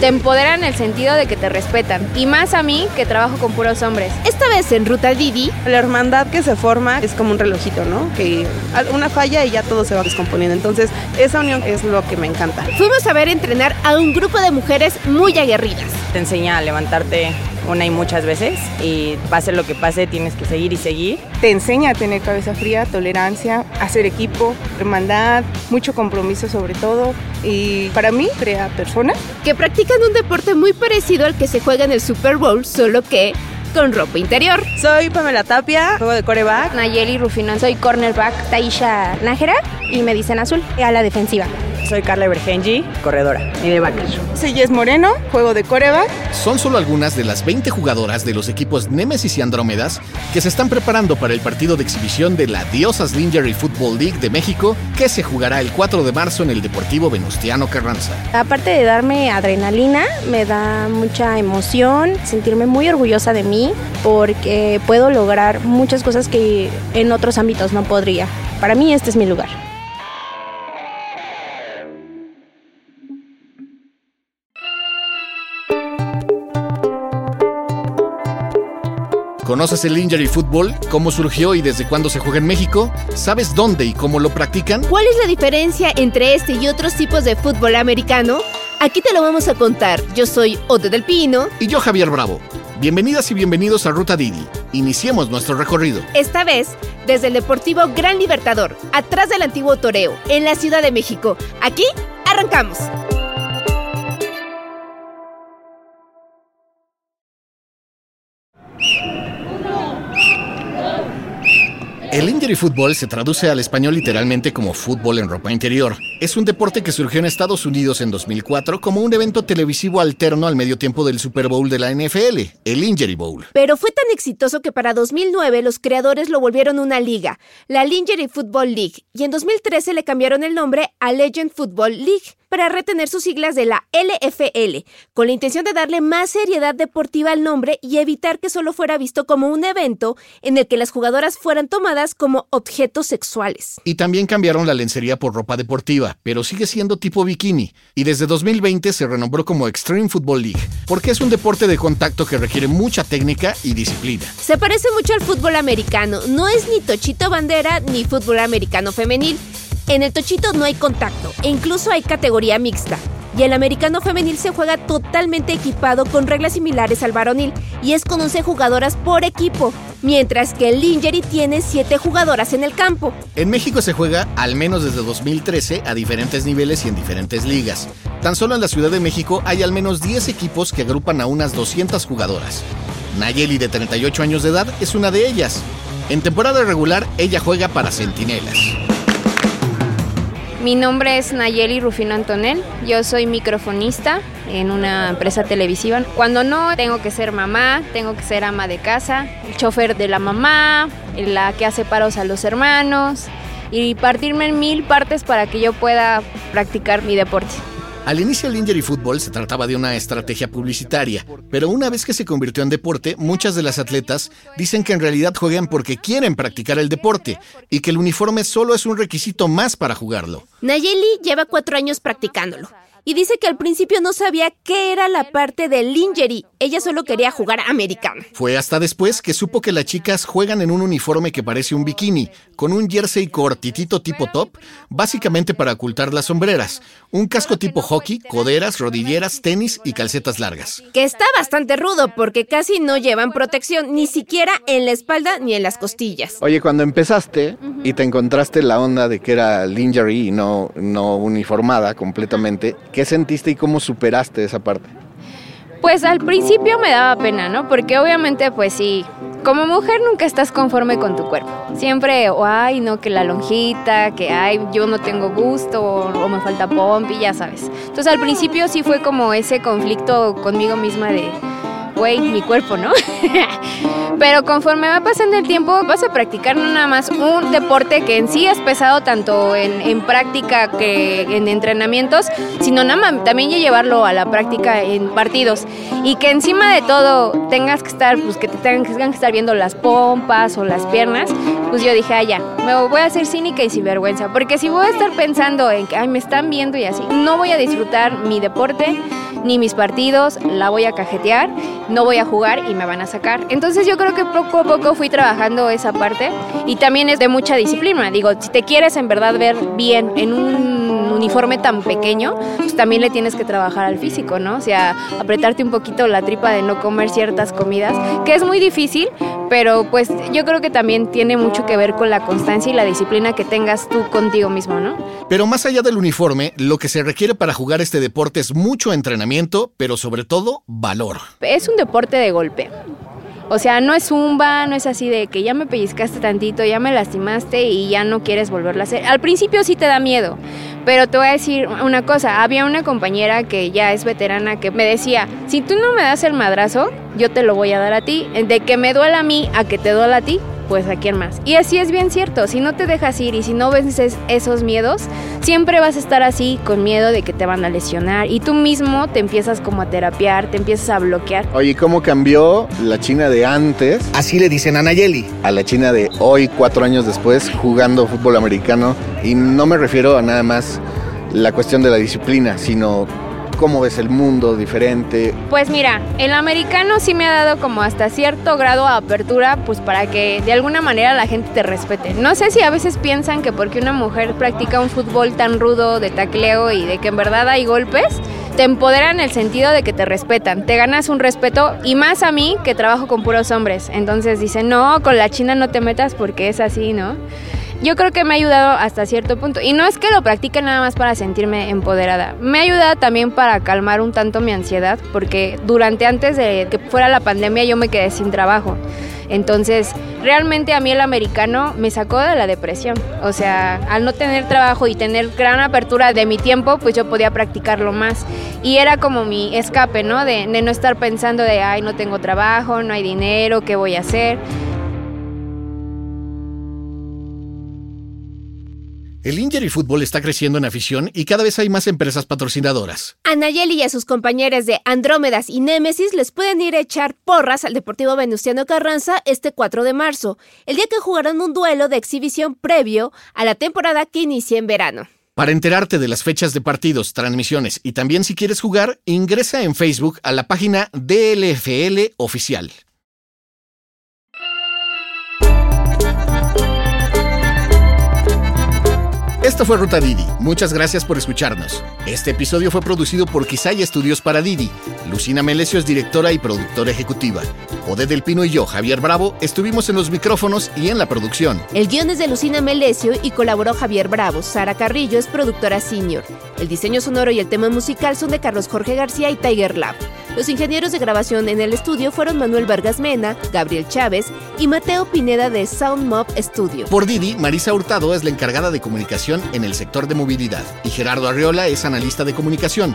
Te empoderan en el sentido de que te respetan. Y más a mí, que trabajo con puros hombres. Esta vez en Ruta Didi, La hermandad que se forma es como un relojito, ¿no? Que una falla y ya todo se va descomponiendo. Entonces, esa unión es lo que me encanta. fuimos a ver entrenar a un grupo de mujeres muy aguerridas. Te enseña a levantarte una y muchas veces y pase lo que pase tienes que seguir y seguir. Te enseña a tener cabeza fría, tolerancia, hacer equipo, hermandad, mucho compromiso sobre todo y para mí crea personas que practican un deporte muy parecido al que se juega en el Super Bowl, solo que con ropa interior. Soy Pamela Tapia, juego de coreback. Nayeli Rufino, soy cornerback. Taisha Nájera y me dicen azul, a la defensiva. Soy Carla Bergenji, corredora y de backers. Soy Jess Moreno, juego de coreback. Son solo algunas de las 20 jugadoras de los equipos Nemesis y Andrómedas que se están preparando para el partido de exhibición de la Diosas Lingerie Football League de México que se jugará el 4 de marzo en el Deportivo Venustiano Carranza. Aparte de darme adrenalina, me da mucha emoción, sentirme muy orgullosa de mí porque puedo lograr muchas cosas que en otros ámbitos no podría. Para mí este es mi lugar. ¿Conoces el Lingerie Football? ¿Cómo surgió y desde cuándo se juega en México? ¿Sabes dónde y cómo lo practican? ¿Cuál es la diferencia entre este y otros tipos de fútbol americano? Aquí te lo vamos a contar. Yo soy Ode del Pino. Y yo Javier Bravo. Bienvenidas y bienvenidos a Ruta Didi. Iniciemos nuestro recorrido. Esta vez desde el Deportivo Gran Libertador, atrás del antiguo Toreo, en la Ciudad de México. Aquí arrancamos. El Injury Football se traduce al español literalmente como fútbol en ropa interior. Es un deporte que surgió en Estados Unidos en 2004 como un evento televisivo alterno al medio tiempo del Super Bowl de la NFL, el Injury Bowl. Pero fue tan exitoso que para 2009 los creadores lo volvieron una liga, la Lingerie Football League, y en 2013 le cambiaron el nombre a Legend Football League para retener sus siglas de la LFL, con la intención de darle más seriedad deportiva al nombre y evitar que solo fuera visto como un evento en el que las jugadoras fueran tomadas como objetos sexuales. Y también cambiaron la lencería por ropa deportiva, pero sigue siendo tipo bikini, y desde 2020 se renombró como Extreme Football League, porque es un deporte de contacto que requiere mucha técnica y disciplina. Se parece mucho al fútbol americano, no es ni tochito bandera ni fútbol americano femenil. En el tochito no hay contacto e incluso hay categoría mixta. Y el americano femenil se juega totalmente equipado con reglas similares al varonil y es con 11 jugadoras por equipo, mientras que el lingerie tiene 7 jugadoras en el campo. En México se juega al menos desde 2013 a diferentes niveles y en diferentes ligas. Tan solo en la Ciudad de México hay al menos 10 equipos que agrupan a unas 200 jugadoras. Nayeli de 38 años de edad es una de ellas. En temporada regular ella juega para Centinelas. Mi nombre es Nayeli Rufino Antonel, yo soy microfonista en una empresa televisiva. Cuando no, tengo que ser mamá, tengo que ser ama de casa, el chofer de la mamá, la que hace paros a los hermanos y partirme en mil partes para que yo pueda practicar mi deporte. Al inicio el Injury Football se trataba de una estrategia publicitaria, pero una vez que se convirtió en deporte, muchas de las atletas dicen que en realidad juegan porque quieren practicar el deporte y que el uniforme solo es un requisito más para jugarlo. Nayeli lleva cuatro años practicándolo y dice que al principio no sabía qué era la parte del lingerie. Ella solo quería jugar americano. Fue hasta después que supo que las chicas juegan en un uniforme que parece un bikini, con un jersey cortitito tipo top, básicamente para ocultar las sombreras, un casco tipo hockey, coderas, rodilleras, tenis y calcetas largas. Que está bastante rudo porque casi no llevan protección, ni siquiera en la espalda ni en las costillas. Oye, cuando empezaste y te encontraste la onda de que era lingerie y no, no uniformada completamente, ¿Qué sentiste y cómo superaste esa parte? Pues al principio me daba pena, ¿no? Porque obviamente, pues sí, como mujer nunca estás conforme con tu cuerpo. Siempre, o ay, no, que la lonjita, que ay, yo no tengo gusto, o, me falta pompi, ya sabes. Entonces al principio sí fue como ese conflicto conmigo misma de, güey, mi cuerpo, ¿no? Pero conforme va pasando el tiempo, vas a practicar no nada más un deporte que en sí es pesado tanto en, en práctica que en entrenamientos, sino nada más también ya llevarlo a la práctica en partidos. Y que encima de todo tengas que estar, pues que te tengan, que estar viendo las pompas o las piernas, pues yo dije, ah, ya, me voy a hacer cínica y sin vergüenza. Porque si voy a estar pensando en que, ay, me están viendo y así, no voy a disfrutar mi deporte ni mis partidos, la voy a cajetear, no voy a jugar y me van a sacar. Entonces yo creo que poco a poco fui trabajando esa parte y también es de mucha disciplina. Digo, si te quieres en verdad ver bien en un uniforme tan pequeño, pues también le tienes que trabajar al físico, ¿no? O sea, apretarte un poquito la tripa de no comer ciertas comidas, que es muy difícil, pero pues yo creo que también tiene mucho que ver con la constancia y la disciplina que tengas tú contigo mismo, ¿no? Pero más allá del uniforme, lo que se requiere para jugar este deporte es mucho entrenamiento, pero sobre todo valor. Es un deporte de golpe. O sea, no es zumba, no es así de que ya me pellizcaste tantito, ya me lastimaste y ya no quieres volverlo a hacer. Al principio sí te da miedo, pero te voy a decir una cosa, había una compañera que ya es veterana que me decía, si tú no me das el madrazo, yo te lo voy a dar a ti. De que me duela a mí a que te duela a ti, pues a quién más. Y así es bien cierto, si no te dejas ir y si no vences esos miedos, siempre vas a estar así con miedo de que te van a lesionar y tú mismo te empiezas como a terapiar, te empiezas a bloquear. Oye, ¿cómo cambió la China de antes Así le dicen a Nayeli. a la China de hoy, cuatro años después, jugando fútbol americano? Y no me refiero a nada más la cuestión de la disciplina, sino cómo ves el mundo diferente. Pues mira, el americano sí me ha dado como hasta cierto grado de apertura, pues para que de alguna manera la gente te respete. No sé si a veces piensan que porque una mujer practica un fútbol tan rudo de tacleo y de que en verdad hay golpes, te empoderan el sentido de que te respetan, te ganas un respeto y más a mí que trabajo con puros hombres. Entonces dicen, no, con la China no te metas porque es así, ¿no? Yo creo que me ha ayudado hasta cierto punto. Y no es que lo practique nada más para sentirme empoderada. Me ha ayudado también para calmar un tanto mi ansiedad, porque durante antes de que fuera la pandemia yo me quedé sin trabajo. Entonces, realmente a mí el americano me sacó de la depresión. O sea, al no tener trabajo y tener gran apertura de mi tiempo, pues yo podía practicarlo más. Y era como mi escape, ¿no? De, no estar pensando de, ay, no tengo trabajo, no hay dinero, ¿qué voy a hacer? El Injury Fútbol está creciendo en afición y cada vez hay más empresas patrocinadoras. A Nayeli y a sus compañeras de Andrómedas y Némesis les pueden ir a echar porras al Deportivo Venustiano Carranza este 4 de marzo, el día que jugarán un duelo de exhibición previo a la temporada que inicia en verano. Para enterarte de las fechas de partidos, transmisiones y también si quieres jugar, ingresa en Facebook a la página DLFL Oficial. Esto fue Ruta Didi. Muchas gracias por escucharnos. Este episodio fue producido por Quisaya Estudios para Didi. Lucina Melesio es directora y productora ejecutiva. Ode del Pino y yo, Javier Bravo, estuvimos en los micrófonos y en la producción. El guion es de Lucina Melesio y colaboró Javier Bravo. Sara Carrillo es productora senior. El diseño sonoro y el tema musical son de Carlos Jorge García y Tiger Lab. Los ingenieros de grabación en el estudio fueron Manuel Vargas Mena, Gabriel Chávez y Mateo Pineda de Sound Mob Studio. Por Didi, Marisa Hurtado es la encargada de comunicación en el sector de movilidad y Gerardo Arriola es analista de comunicación.